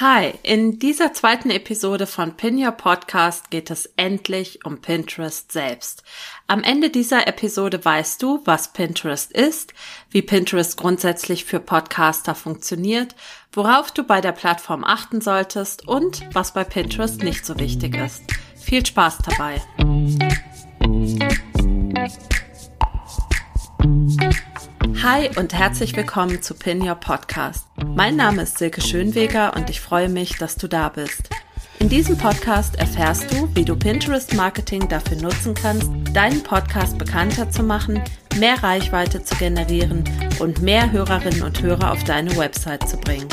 Hi, in dieser zweiten Episode von Pin Your Podcast geht es endlich um Pinterest selbst. Am Ende dieser Episode weißt du, was Pinterest ist, wie Pinterest grundsätzlich für Podcaster funktioniert, worauf du bei der Plattform achten solltest und was bei Pinterest nicht so wichtig ist. Viel Spaß dabei! Hi und herzlich willkommen zu Pin Your Podcast. Mein Name ist Silke Schönweger und ich freue mich, dass du da bist. In diesem Podcast erfährst du, wie du Pinterest Marketing dafür nutzen kannst, deinen Podcast bekannter zu machen, mehr Reichweite zu generieren und mehr Hörerinnen und Hörer auf deine Website zu bringen.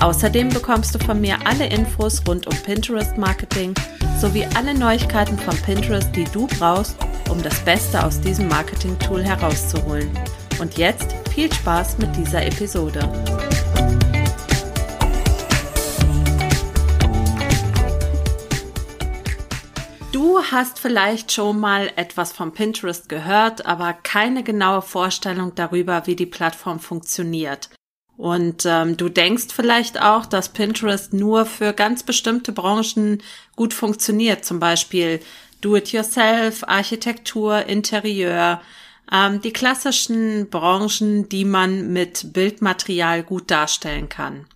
Außerdem bekommst du von mir alle Infos rund um Pinterest Marketing sowie alle Neuigkeiten von Pinterest, die du brauchst, um das Beste aus diesem Marketing-Tool herauszuholen. Und jetzt viel Spaß mit dieser Episode. Du hast vielleicht schon mal etwas von Pinterest gehört, aber keine genaue Vorstellung darüber, wie die Plattform funktioniert. Und ähm, du denkst vielleicht auch, dass Pinterest nur für ganz bestimmte Branchen gut funktioniert, zum Beispiel Do-it-yourself, Architektur, Interieur, ähm, die klassischen Branchen, die man mit Bildmaterial gut darstellen kann.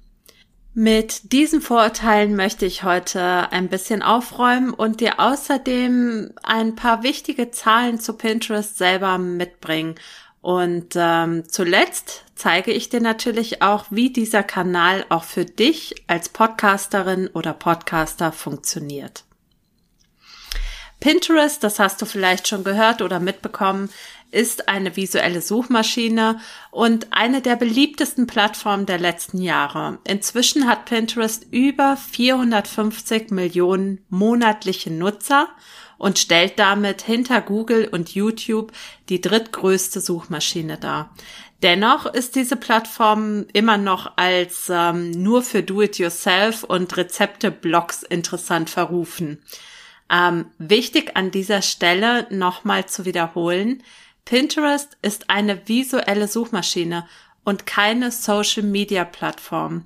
Mit diesen Vorurteilen möchte ich heute ein bisschen aufräumen und dir außerdem ein paar wichtige Zahlen zu Pinterest selber mitbringen. Und ähm, zuletzt zeige ich dir natürlich auch, wie dieser Kanal auch für dich als Podcasterin oder Podcaster funktioniert. Pinterest, das hast du vielleicht schon gehört oder mitbekommen, ist eine visuelle Suchmaschine und eine der beliebtesten Plattformen der letzten Jahre. Inzwischen hat Pinterest über 450 Millionen monatliche Nutzer und stellt damit hinter Google und YouTube die drittgrößte Suchmaschine dar. Dennoch ist diese Plattform immer noch als ähm, nur für Do-it-yourself und Rezepte-Blogs interessant verrufen. Ähm, wichtig an dieser Stelle nochmal zu wiederholen, Pinterest ist eine visuelle Suchmaschine und keine Social-Media-Plattform.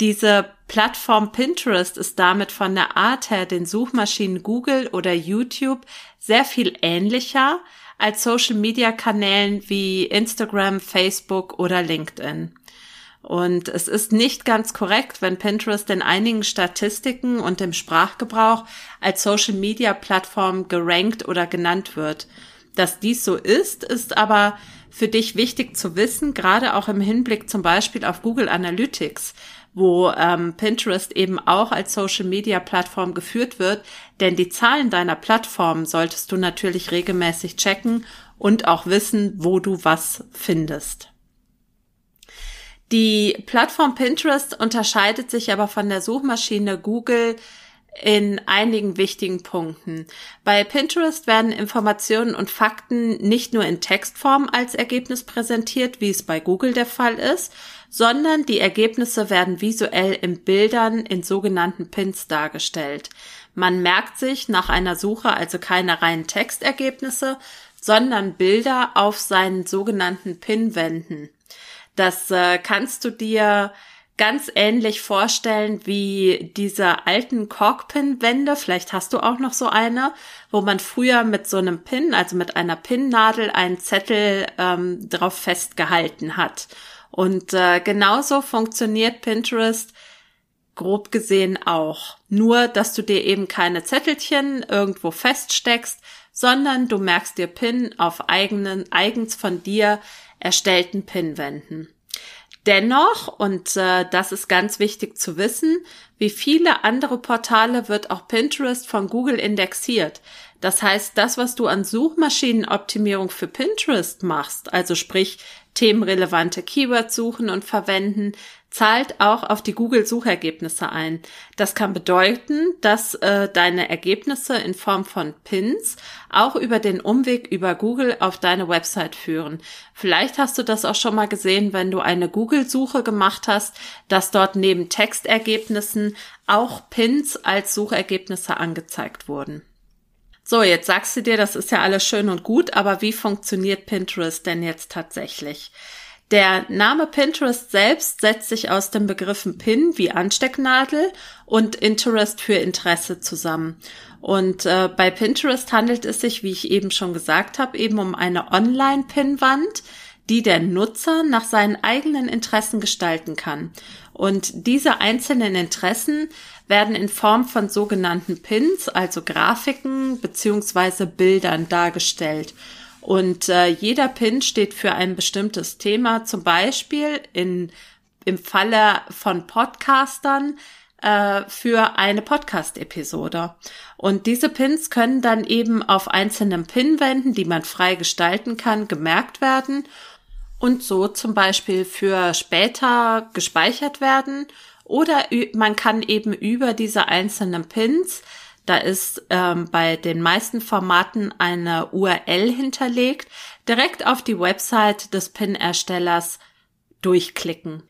Diese Plattform Pinterest ist damit von der Art her den Suchmaschinen Google oder YouTube sehr viel ähnlicher als Social-Media-Kanälen wie Instagram, Facebook oder LinkedIn. Und es ist nicht ganz korrekt, wenn Pinterest in einigen Statistiken und im Sprachgebrauch als Social-Media-Plattform gerankt oder genannt wird. Dass dies so ist, ist aber für dich wichtig zu wissen, gerade auch im Hinblick zum Beispiel auf Google Analytics, wo ähm, Pinterest eben auch als Social-Media-Plattform geführt wird. Denn die Zahlen deiner Plattform solltest du natürlich regelmäßig checken und auch wissen, wo du was findest. Die Plattform Pinterest unterscheidet sich aber von der Suchmaschine Google in einigen wichtigen Punkten. Bei Pinterest werden Informationen und Fakten nicht nur in Textform als Ergebnis präsentiert, wie es bei Google der Fall ist, sondern die Ergebnisse werden visuell in Bildern in sogenannten Pins dargestellt. Man merkt sich nach einer Suche also keine reinen Textergebnisse, sondern Bilder auf seinen sogenannten Pinwänden. Das äh, kannst du dir ganz ähnlich vorstellen wie diese alten Korkpin-Wände. Vielleicht hast du auch noch so eine, wo man früher mit so einem Pin, also mit einer Pinnadel, einen Zettel ähm, drauf festgehalten hat. Und äh, genauso funktioniert Pinterest grob gesehen auch. Nur, dass du dir eben keine Zettelchen irgendwo feststeckst, sondern du merkst dir Pin auf eigenen, eigens von dir erstellten Pinwänden. Dennoch, und äh, das ist ganz wichtig zu wissen, wie viele andere Portale wird auch Pinterest von Google indexiert. Das heißt, das, was du an Suchmaschinenoptimierung für Pinterest machst, also sprich themenrelevante Keywords suchen und verwenden, zahlt auch auf die Google-Suchergebnisse ein. Das kann bedeuten, dass äh, deine Ergebnisse in Form von Pins auch über den Umweg über Google auf deine Website führen. Vielleicht hast du das auch schon mal gesehen, wenn du eine Google-Suche gemacht hast, dass dort neben Textergebnissen auch Pins als Suchergebnisse angezeigt wurden. So, jetzt sagst du dir, das ist ja alles schön und gut, aber wie funktioniert Pinterest denn jetzt tatsächlich? Der Name Pinterest selbst setzt sich aus den Begriffen Pin wie Anstecknadel und Interest für Interesse zusammen. Und äh, bei Pinterest handelt es sich, wie ich eben schon gesagt habe, eben um eine Online-Pinwand, die der Nutzer nach seinen eigenen Interessen gestalten kann. Und diese einzelnen Interessen werden in Form von sogenannten Pins, also Grafiken beziehungsweise Bildern dargestellt. Und äh, jeder Pin steht für ein bestimmtes Thema, zum Beispiel in, im Falle von Podcastern äh, für eine Podcast-Episode. Und diese Pins können dann eben auf einzelnen Pinwänden, die man frei gestalten kann, gemerkt werden und so zum Beispiel für später gespeichert werden. Oder man kann eben über diese einzelnen Pins da ist ähm, bei den meisten Formaten eine URL hinterlegt. Direkt auf die Website des Pin-Erstellers durchklicken.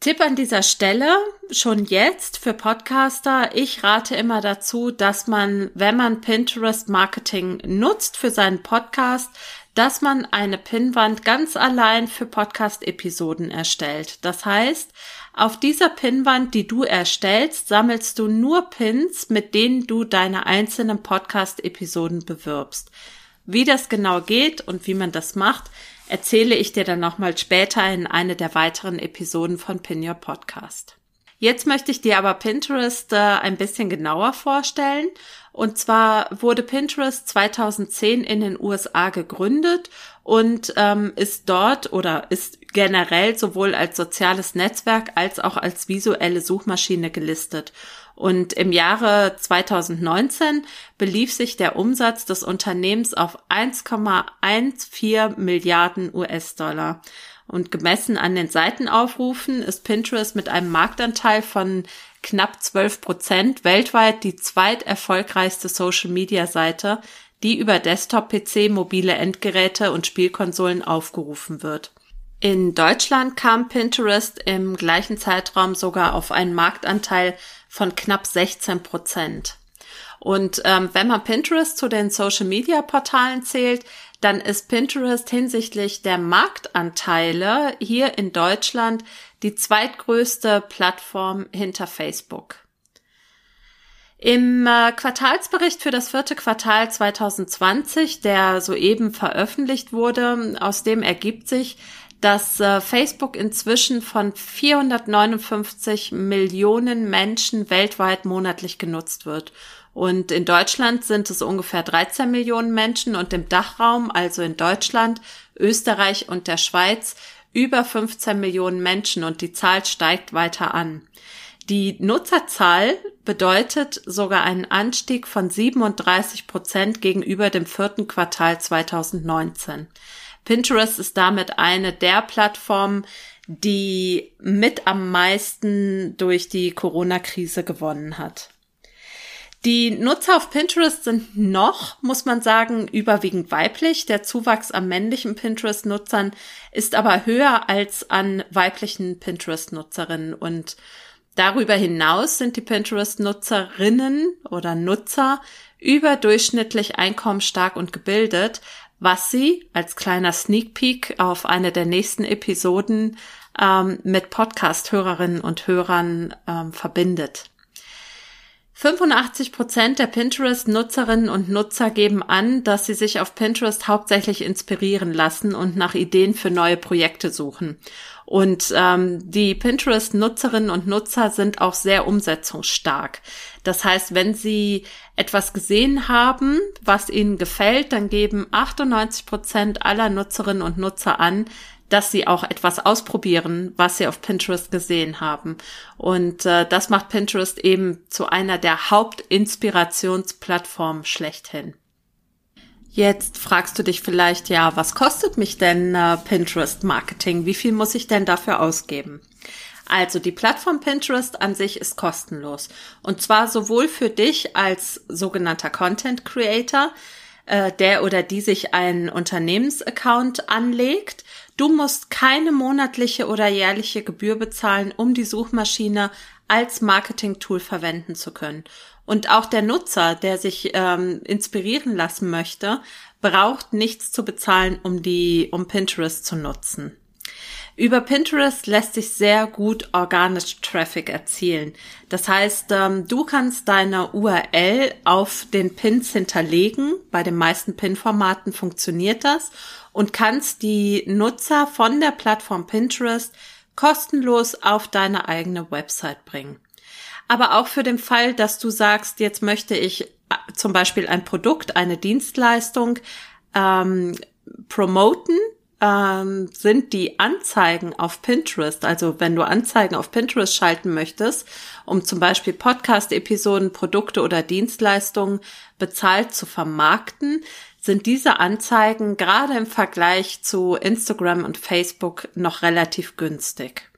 Tipp an dieser Stelle, schon jetzt für Podcaster, ich rate immer dazu, dass man, wenn man Pinterest Marketing nutzt für seinen Podcast, dass man eine Pinwand ganz allein für Podcast-Episoden erstellt. Das heißt, auf dieser Pinwand, die du erstellst, sammelst du nur Pins, mit denen du deine einzelnen Podcast-Episoden bewirbst. Wie das genau geht und wie man das macht, erzähle ich dir dann nochmal später in eine der weiteren Episoden von Pin Your Podcast. Jetzt möchte ich dir aber Pinterest äh, ein bisschen genauer vorstellen und zwar wurde Pinterest 2010 in den USA gegründet und ähm, ist dort oder ist generell sowohl als soziales Netzwerk als auch als visuelle Suchmaschine gelistet. Und im Jahre 2019 belief sich der Umsatz des Unternehmens auf 1,14 Milliarden US-Dollar. Und gemessen an den Seitenaufrufen ist Pinterest mit einem Marktanteil von knapp 12 Prozent weltweit die zweiterfolgreichste Social-Media-Seite, die über Desktop-PC, mobile Endgeräte und Spielkonsolen aufgerufen wird. In Deutschland kam Pinterest im gleichen Zeitraum sogar auf einen Marktanteil von knapp 16 Prozent. Und ähm, wenn man Pinterest zu den Social-Media-Portalen zählt, dann ist Pinterest hinsichtlich der Marktanteile hier in Deutschland die zweitgrößte Plattform hinter Facebook. Im äh, Quartalsbericht für das vierte Quartal 2020, der soeben veröffentlicht wurde, aus dem ergibt sich, dass äh, Facebook inzwischen von 459 Millionen Menschen weltweit monatlich genutzt wird. Und in Deutschland sind es ungefähr 13 Millionen Menschen und im Dachraum, also in Deutschland, Österreich und der Schweiz, über 15 Millionen Menschen und die Zahl steigt weiter an. Die Nutzerzahl bedeutet sogar einen Anstieg von 37 Prozent gegenüber dem vierten Quartal 2019. Pinterest ist damit eine der Plattformen, die mit am meisten durch die Corona-Krise gewonnen hat. Die Nutzer auf Pinterest sind noch, muss man sagen, überwiegend weiblich. Der Zuwachs an männlichen Pinterest-Nutzern ist aber höher als an weiblichen Pinterest-Nutzerinnen. Und darüber hinaus sind die Pinterest-Nutzerinnen oder Nutzer überdurchschnittlich einkommensstark und gebildet, was sie als kleiner Sneak Peek auf eine der nächsten Episoden ähm, mit Podcast-Hörerinnen und Hörern ähm, verbindet. 85 Prozent der Pinterest-Nutzerinnen und Nutzer geben an, dass sie sich auf Pinterest hauptsächlich inspirieren lassen und nach Ideen für neue Projekte suchen. Und ähm, die Pinterest-Nutzerinnen und Nutzer sind auch sehr umsetzungsstark. Das heißt, wenn sie etwas gesehen haben, was ihnen gefällt, dann geben 98 Prozent aller Nutzerinnen und Nutzer an, dass sie auch etwas ausprobieren, was sie auf Pinterest gesehen haben. Und äh, das macht Pinterest eben zu einer der Hauptinspirationsplattformen schlechthin. Jetzt fragst du dich vielleicht, ja, was kostet mich denn äh, Pinterest Marketing? Wie viel muss ich denn dafür ausgeben? Also die Plattform Pinterest an sich ist kostenlos. Und zwar sowohl für dich als sogenannter Content Creator, äh, der oder die sich einen Unternehmensaccount anlegt, Du musst keine monatliche oder jährliche Gebühr bezahlen, um die Suchmaschine als Marketing-Tool verwenden zu können. Und auch der Nutzer, der sich ähm, inspirieren lassen möchte, braucht nichts zu bezahlen, um die, um Pinterest zu nutzen. Über Pinterest lässt sich sehr gut organisch Traffic erzielen. Das heißt, ähm, du kannst deine URL auf den Pins hinterlegen. Bei den meisten Pin-Formaten funktioniert das und kannst die Nutzer von der Plattform Pinterest kostenlos auf deine eigene Website bringen. Aber auch für den Fall, dass du sagst, jetzt möchte ich äh, zum Beispiel ein Produkt, eine Dienstleistung ähm, promoten, ähm, sind die Anzeigen auf Pinterest, also wenn du Anzeigen auf Pinterest schalten möchtest, um zum Beispiel Podcast-Episoden, Produkte oder Dienstleistungen bezahlt zu vermarkten, sind diese Anzeigen gerade im Vergleich zu Instagram und Facebook noch relativ günstig.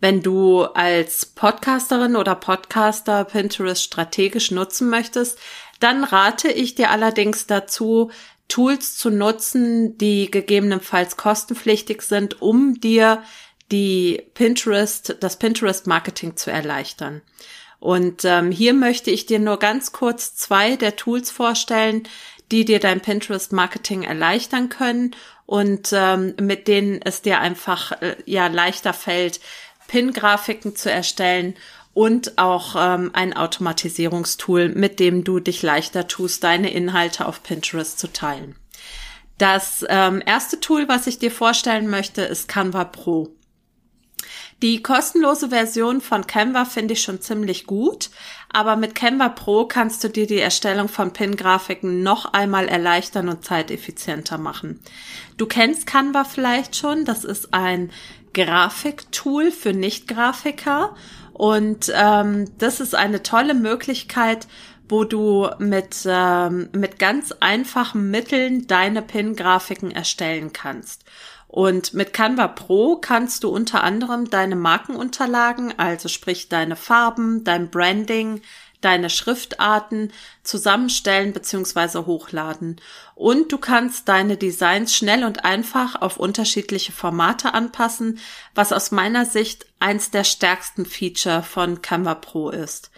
Wenn du als Podcasterin oder Podcaster Pinterest strategisch nutzen möchtest, dann rate ich dir allerdings dazu, Tools zu nutzen, die gegebenenfalls kostenpflichtig sind, um dir die Pinterest, das Pinterest Marketing zu erleichtern. Und ähm, hier möchte ich dir nur ganz kurz zwei der Tools vorstellen, die dir dein Pinterest Marketing erleichtern können und ähm, mit denen es dir einfach äh, ja leichter fällt, Pin-Grafiken zu erstellen und auch ähm, ein Automatisierungstool, mit dem du dich leichter tust, deine Inhalte auf Pinterest zu teilen. Das ähm, erste Tool, was ich dir vorstellen möchte, ist Canva Pro. Die kostenlose Version von Canva finde ich schon ziemlich gut, aber mit Canva Pro kannst du dir die Erstellung von Pin-Grafiken noch einmal erleichtern und zeiteffizienter machen. Du kennst Canva vielleicht schon, das ist ein Grafiktool für Nicht-Grafiker. Und ähm, das ist eine tolle Möglichkeit, wo du mit, ähm, mit ganz einfachen Mitteln deine Pin-Grafiken erstellen kannst. Und mit Canva Pro kannst du unter anderem deine Markenunterlagen, also sprich deine Farben, dein Branding, deine Schriftarten zusammenstellen bzw. hochladen. Und du kannst deine Designs schnell und einfach auf unterschiedliche Formate anpassen, was aus meiner Sicht eins der stärksten Feature von Canva Pro ist.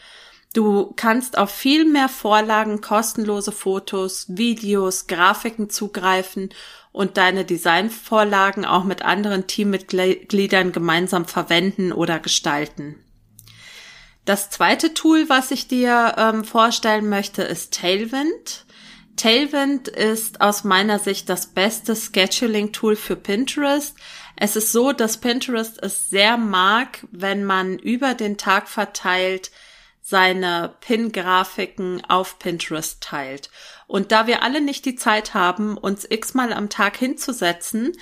Du kannst auf viel mehr Vorlagen, kostenlose Fotos, Videos, Grafiken zugreifen und deine Designvorlagen auch mit anderen Teammitgliedern gemeinsam verwenden oder gestalten. Das zweite Tool, was ich dir ähm, vorstellen möchte, ist Tailwind. Tailwind ist aus meiner Sicht das beste Scheduling-Tool für Pinterest. Es ist so, dass Pinterest es sehr mag, wenn man über den Tag verteilt seine Pin-Grafiken auf Pinterest teilt. Und da wir alle nicht die Zeit haben, uns x-mal am Tag hinzusetzen,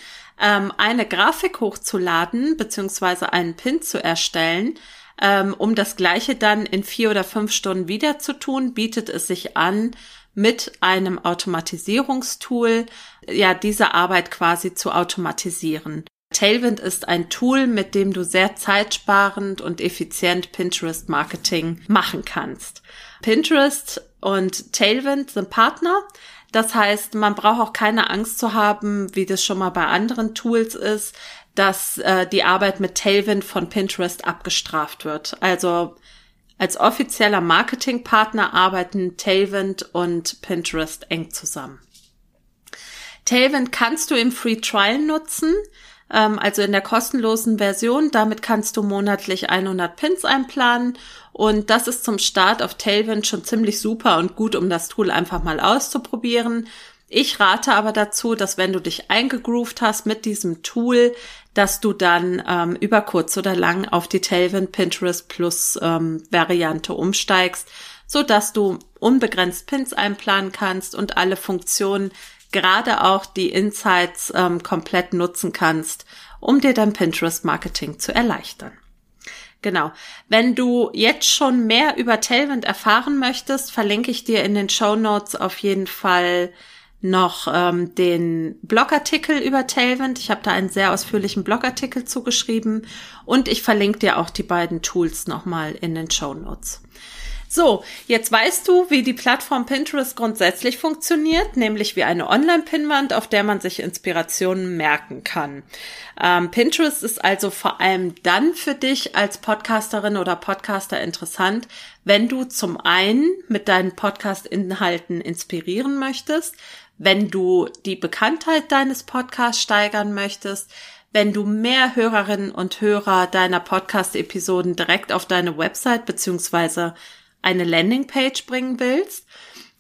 ähm, eine Grafik hochzuladen, beziehungsweise einen Pin zu erstellen, ähm, um das Gleiche dann in vier oder fünf Stunden wieder zu tun, bietet es sich an, mit einem Automatisierungstool ja diese Arbeit quasi zu automatisieren. Tailwind ist ein Tool, mit dem du sehr zeitsparend und effizient Pinterest Marketing machen kannst. Pinterest und Tailwind sind Partner. Das heißt, man braucht auch keine Angst zu haben, wie das schon mal bei anderen Tools ist, dass äh, die Arbeit mit Tailwind von Pinterest abgestraft wird. Also als offizieller Marketingpartner arbeiten Tailwind und Pinterest eng zusammen. Tailwind kannst du im Free Trial nutzen, ähm, also in der kostenlosen Version. Damit kannst du monatlich 100 Pins einplanen und das ist zum Start auf Tailwind schon ziemlich super und gut, um das Tool einfach mal auszuprobieren. Ich rate aber dazu, dass wenn du dich eingegroovt hast mit diesem Tool, dass du dann ähm, über kurz oder lang auf die Tailwind Pinterest Plus ähm, Variante umsteigst, so dass du unbegrenzt Pins einplanen kannst und alle Funktionen, gerade auch die Insights ähm, komplett nutzen kannst, um dir dein Pinterest Marketing zu erleichtern. Genau. Wenn du jetzt schon mehr über Tailwind erfahren möchtest, verlinke ich dir in den Show Notes auf jeden Fall noch ähm, den Blogartikel über Tailwind. Ich habe da einen sehr ausführlichen Blogartikel zugeschrieben und ich verlinke dir auch die beiden Tools nochmal in den Show Notes. So, jetzt weißt du, wie die Plattform Pinterest grundsätzlich funktioniert, nämlich wie eine Online-Pinwand, auf der man sich Inspirationen merken kann. Ähm, Pinterest ist also vor allem dann für dich als Podcasterin oder Podcaster interessant, wenn du zum einen mit deinen Podcast-Inhalten inspirieren möchtest, wenn du die Bekanntheit deines Podcasts steigern möchtest, wenn du mehr Hörerinnen und Hörer deiner Podcast-Episoden direkt auf deine Website beziehungsweise eine Landingpage bringen willst,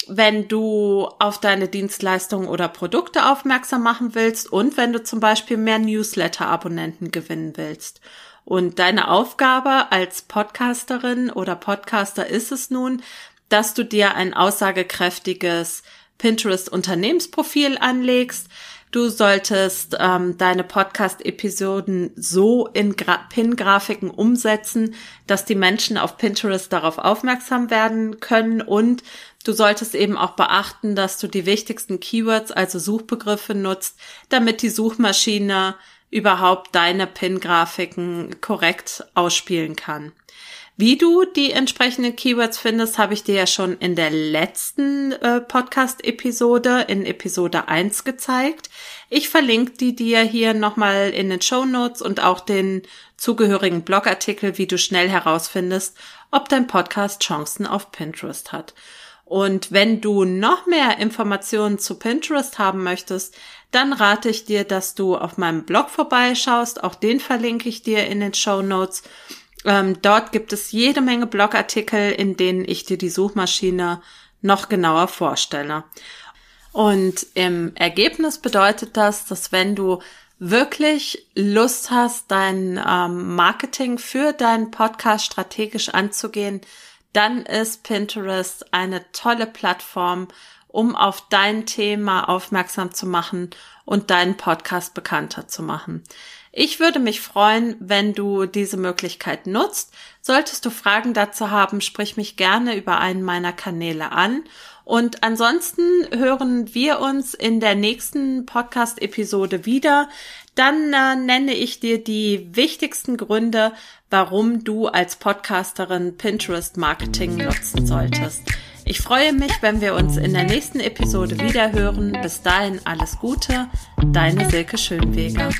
wenn du auf deine Dienstleistungen oder Produkte aufmerksam machen willst und wenn du zum Beispiel mehr Newsletter-Abonnenten gewinnen willst. Und deine Aufgabe als Podcasterin oder Podcaster ist es nun, dass du dir ein aussagekräftiges Pinterest-Unternehmensprofil anlegst. Du solltest ähm, deine Podcast-Episoden so in Pin-Grafiken umsetzen, dass die Menschen auf Pinterest darauf aufmerksam werden können und du solltest eben auch beachten, dass du die wichtigsten Keywords, also Suchbegriffe nutzt, damit die Suchmaschine überhaupt deine Pin-Grafiken korrekt ausspielen kann. Wie du die entsprechenden Keywords findest, habe ich dir ja schon in der letzten äh, Podcast-Episode, in Episode 1 gezeigt. Ich verlinke die dir hier nochmal in den Show Notes und auch den zugehörigen Blogartikel, wie du schnell herausfindest, ob dein Podcast Chancen auf Pinterest hat. Und wenn du noch mehr Informationen zu Pinterest haben möchtest, dann rate ich dir, dass du auf meinem Blog vorbeischaust. Auch den verlinke ich dir in den Show Notes. Ähm, dort gibt es jede Menge Blogartikel, in denen ich dir die Suchmaschine noch genauer vorstelle. Und im Ergebnis bedeutet das, dass wenn du wirklich Lust hast, dein ähm, Marketing für deinen Podcast strategisch anzugehen, dann ist Pinterest eine tolle Plattform, um auf dein Thema aufmerksam zu machen und deinen Podcast bekannter zu machen. Ich würde mich freuen, wenn du diese Möglichkeit nutzt. Solltest du Fragen dazu haben, sprich mich gerne über einen meiner Kanäle an. Und ansonsten hören wir uns in der nächsten Podcast-Episode wieder. Dann äh, nenne ich dir die wichtigsten Gründe, warum du als Podcasterin Pinterest Marketing nutzen solltest. Ich freue mich, wenn wir uns in der nächsten Episode wieder hören. Bis dahin alles Gute, deine Silke Schönweger.